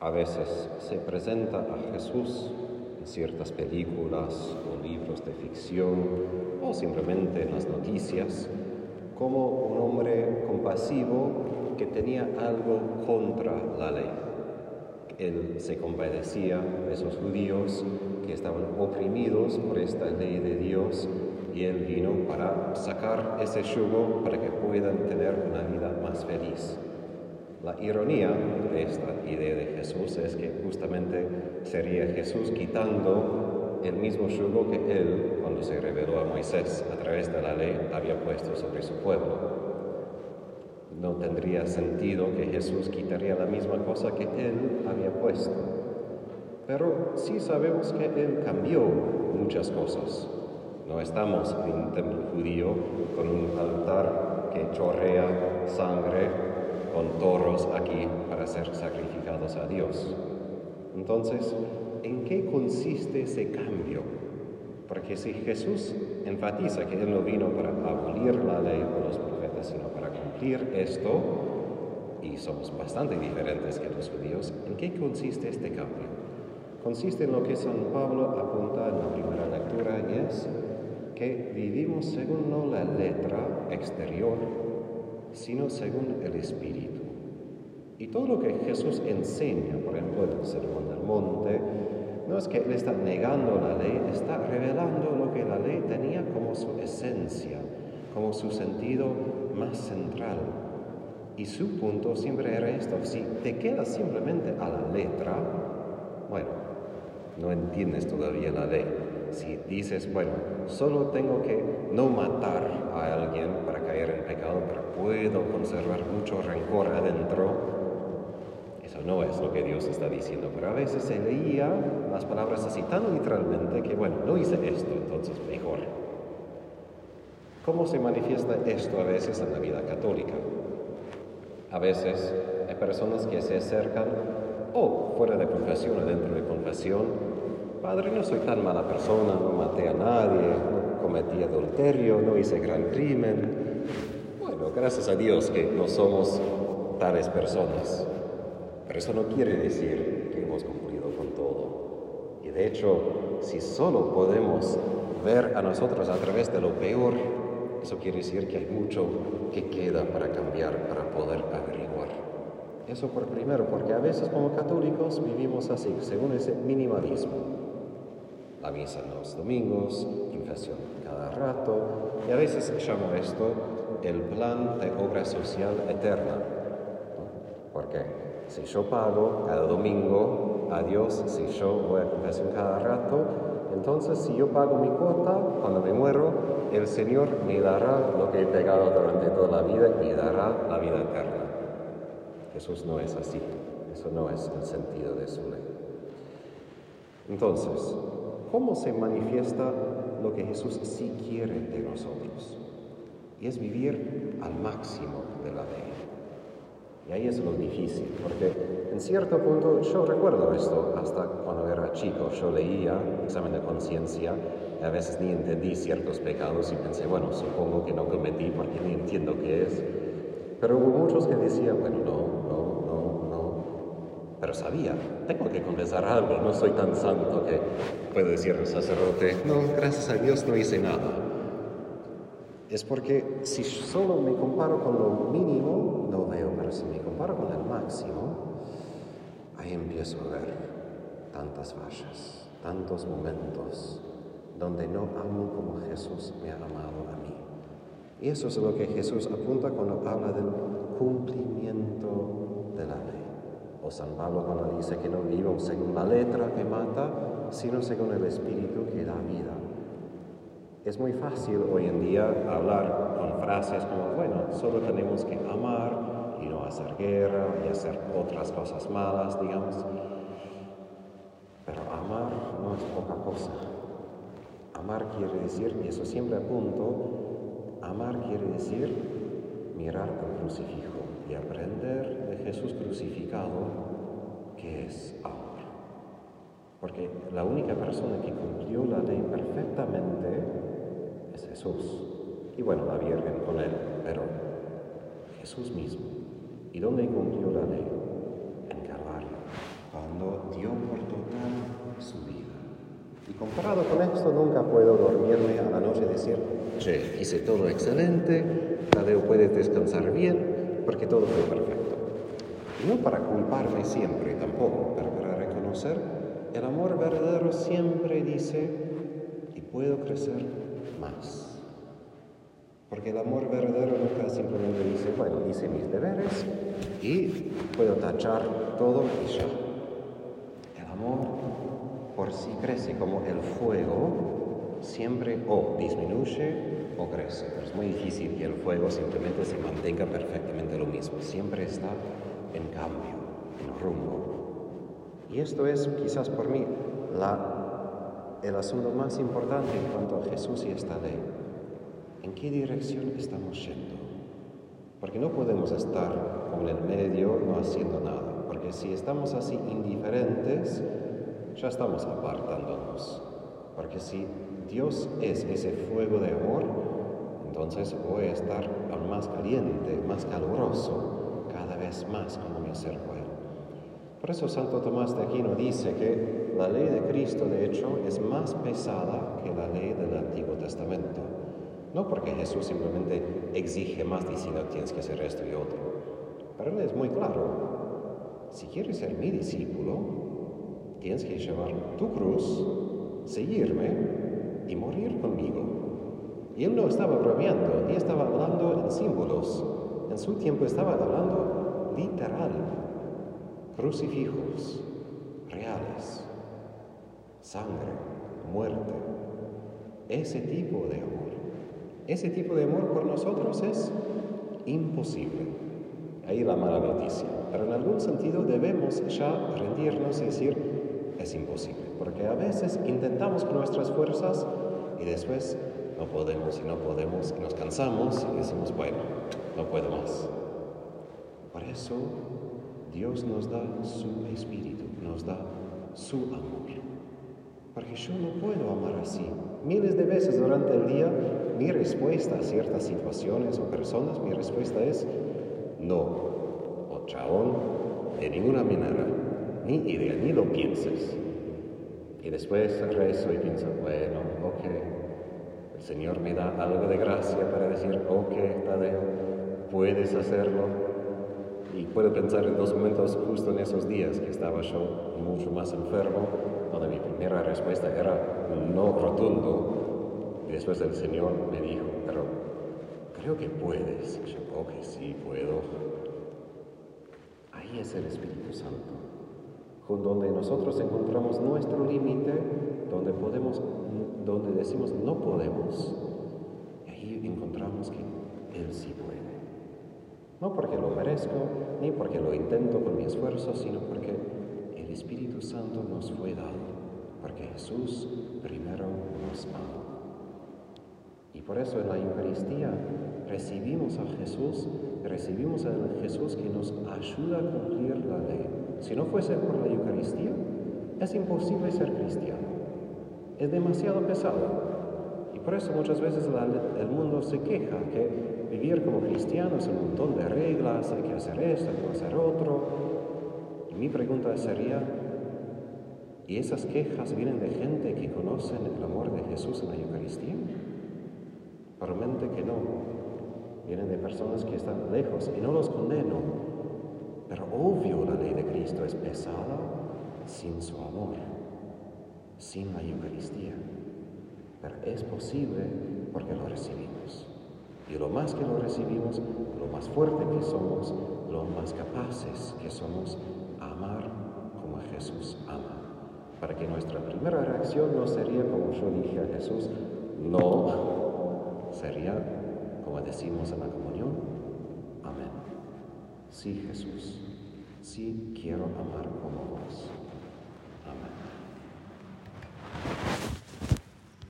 A veces se presenta a Jesús en ciertas películas o libros de ficción o simplemente en las noticias como un hombre compasivo que tenía algo contra la ley. Él se compadecía de esos judíos que estaban oprimidos por esta ley de Dios y él vino para sacar ese yugo para que puedan tener una vida más feliz. La ironía de esta idea de Jesús es que justamente sería Jesús quitando el mismo yugo que él, cuando se reveló a Moisés a través de la ley, había puesto sobre su pueblo. No tendría sentido que Jesús quitaría la misma cosa que él había puesto. Pero sí sabemos que él cambió muchas cosas. No estamos en un templo judío con un altar que chorrea sangre con toros aquí para ser sacrificados a Dios. Entonces, ¿en qué consiste ese cambio? Porque si Jesús enfatiza que Él no vino para abolir la ley o los profetas, sino para cumplir esto, y somos bastante diferentes que los judíos, ¿en qué consiste este cambio? Consiste en lo que San Pablo apunta en la primera lectura y es que vivimos según no la letra exterior, sino según el Espíritu. Y todo lo que Jesús enseña, por ejemplo, en el Sermón del Monte, no es que Él está negando la ley, está revelando lo que la ley tenía como su esencia, como su sentido más central. Y su punto siempre era esto, si te quedas simplemente a la letra, bueno, no entiendes todavía la ley. Si dices, bueno, solo tengo que no matar a alguien para caer en pecado, pero puedo conservar mucho rencor adentro, eso no es lo que Dios está diciendo. Pero a veces se leía las palabras así tan literalmente que, bueno, no hice esto, entonces mejor. ¿Cómo se manifiesta esto a veces en la vida católica? A veces hay personas que se acercan o fuera de confesión o dentro de confesión Padre, no soy tan mala persona, no maté a nadie, no cometí adulterio, no hice gran crimen. Bueno, gracias a Dios que no somos tales personas. Pero eso no quiere decir que hemos cumplido con todo. Y de hecho, si solo podemos ver a nosotros a través de lo peor, eso quiere decir que hay mucho que queda para cambiar, para poder averiguar. Eso por primero, porque a veces como católicos vivimos así, según ese minimalismo la misa los domingos, confesión cada rato, y a veces llamo esto el plan de obra social eterna. ¿Por qué? Si yo pago cada domingo a Dios, si yo voy a confesión cada rato, entonces si yo pago mi cuota, cuando me muero, el Señor me dará lo que he pegado durante toda la vida y me dará la vida eterna. Jesús no es así, eso no es el sentido de su ley. Entonces, ¿Cómo se manifiesta lo que Jesús sí quiere de nosotros? Y es vivir al máximo de la ley. Y ahí es lo difícil, porque en cierto punto yo recuerdo esto hasta cuando era chico. Yo leía examen de conciencia y a veces ni entendí ciertos pecados y pensé, bueno, supongo que no cometí porque ni entiendo qué es. Pero hubo muchos que decían, bueno, no, no, pero sabía, tengo que confesar algo, no soy tan santo que puedo decir al sacerdote, no, gracias a Dios no hice nada. Es porque si solo me comparo con lo mínimo, no veo, pero si me comparo con el máximo, ahí empiezo a ver tantas fallas, tantos momentos donde no amo como Jesús me ha amado a mí. Y eso es lo que Jesús apunta cuando habla del cumplimiento de la ley. O San Pablo cuando dice que no vivimos según la letra que mata, sino según el Espíritu que da vida. Es muy fácil hoy en día hablar con frases como, bueno, solo tenemos que amar y no hacer guerra y hacer otras cosas malas, digamos. Pero amar no es poca cosa. Amar quiere decir, y eso siempre apunto, amar quiere decir mirar al crucifijo y aprender de Jesús crucificado que es amor. Porque la única persona que cumplió la ley perfectamente es Jesús. Y bueno, la Virgen con él, pero Jesús mismo. ¿Y dónde cumplió la ley? En Calvario, cuando dio por total su vida. Y comparado con esto, nunca puedo dormirme a la noche y decir, che, hice todo excelente, Tadeo puede descansar bien, porque todo fue perfecto. Y no para culparme siempre tampoco, pero para reconocer, el amor verdadero siempre dice, y puedo crecer más. Porque el amor verdadero nunca simplemente dice, bueno, hice mis deberes y puedo tachar todo y ya. El amor por sí crece como el fuego, siempre o disminuye o crece. Pero es muy difícil que el fuego simplemente se mantenga perfectamente lo mismo. Siempre está en cambio, en rumbo. Y esto es quizás por mí la, el asunto más importante en cuanto a Jesús y esta ley. ¿En qué dirección estamos yendo? Porque no podemos estar con el medio no haciendo nada. Porque si estamos así indiferentes, ya estamos apartándonos. Porque si Dios es ese fuego de amor, entonces voy a estar aún más caliente, más caluroso, cada vez más como me acerco a Él. Por eso Santo Tomás de Aquino dice que la ley de Cristo, de hecho, es más pesada que la ley del Antiguo Testamento. No porque Jesús simplemente exige más diciendo tienes que hacer esto y otro. Pero Él es muy claro. Si quieres ser mi discípulo, tienes que llevar tu cruz, seguirme y morir conmigo. Y Él no estaba bromeando, ni estaba hablando en símbolos. En su tiempo estaba hablando literal. Crucifijos reales. Sangre, muerte. Ese tipo de amor. Ese tipo de amor por nosotros es imposible. Ahí la mala noticia. Pero en algún sentido debemos ya rendirnos y decir, imposible. Porque a veces intentamos con nuestras fuerzas y después no podemos y no podemos y nos cansamos y decimos, bueno, no puedo más. Por eso Dios nos da su espíritu, nos da su amor. Porque yo no puedo amar así. Miles de veces durante el día mi respuesta a ciertas situaciones o personas, mi respuesta es no, o chabón, de ninguna manera, ni idea, ni lo pienses. Y después rezo y pienso, bueno, ok, el Señor me da algo de gracia para decir, ok, Tadeo, puedes hacerlo. Y puedo pensar en dos momentos justo en esos días que estaba yo mucho más enfermo, donde mi primera respuesta era no rotundo, y después el Señor me dijo, pero creo que puedes. yo, ok, sí, puedo. Ahí es el Espíritu Santo, con donde nosotros encontramos nuestro límite, donde podemos, donde decimos no podemos. Y ahí encontramos que Él sí puede. No porque lo merezco, ni porque lo intento con mi esfuerzo, sino porque el Espíritu Santo nos fue dado, porque Jesús primero nos amó. Y por eso en la Eucaristía recibimos a Jesús, recibimos a Jesús que nos ayuda a cumplir la ley. Si no fuese por la Eucaristía, es imposible ser cristiano. Es demasiado pesado. Y por eso muchas veces el mundo se queja que vivir como cristiano es un montón de reglas, hay que hacer esto, hay que hacer otro. Y mi pregunta sería, ¿y esas quejas vienen de gente que conocen el amor de Jesús en la Eucaristía? Probablemente que no. Vienen de personas que están lejos y no los condeno. Pero obvio la ley de Pesada sin su amor, sin la Eucaristía. Pero es posible porque lo recibimos. Y lo más que lo recibimos, lo más fuerte que somos, lo más capaces que somos amar como Jesús ama. Para que nuestra primera reacción no sería como yo dije a Jesús, no, sería, como decimos en la comunión, amén. Sí, Jesús, sí quiero amar como vos.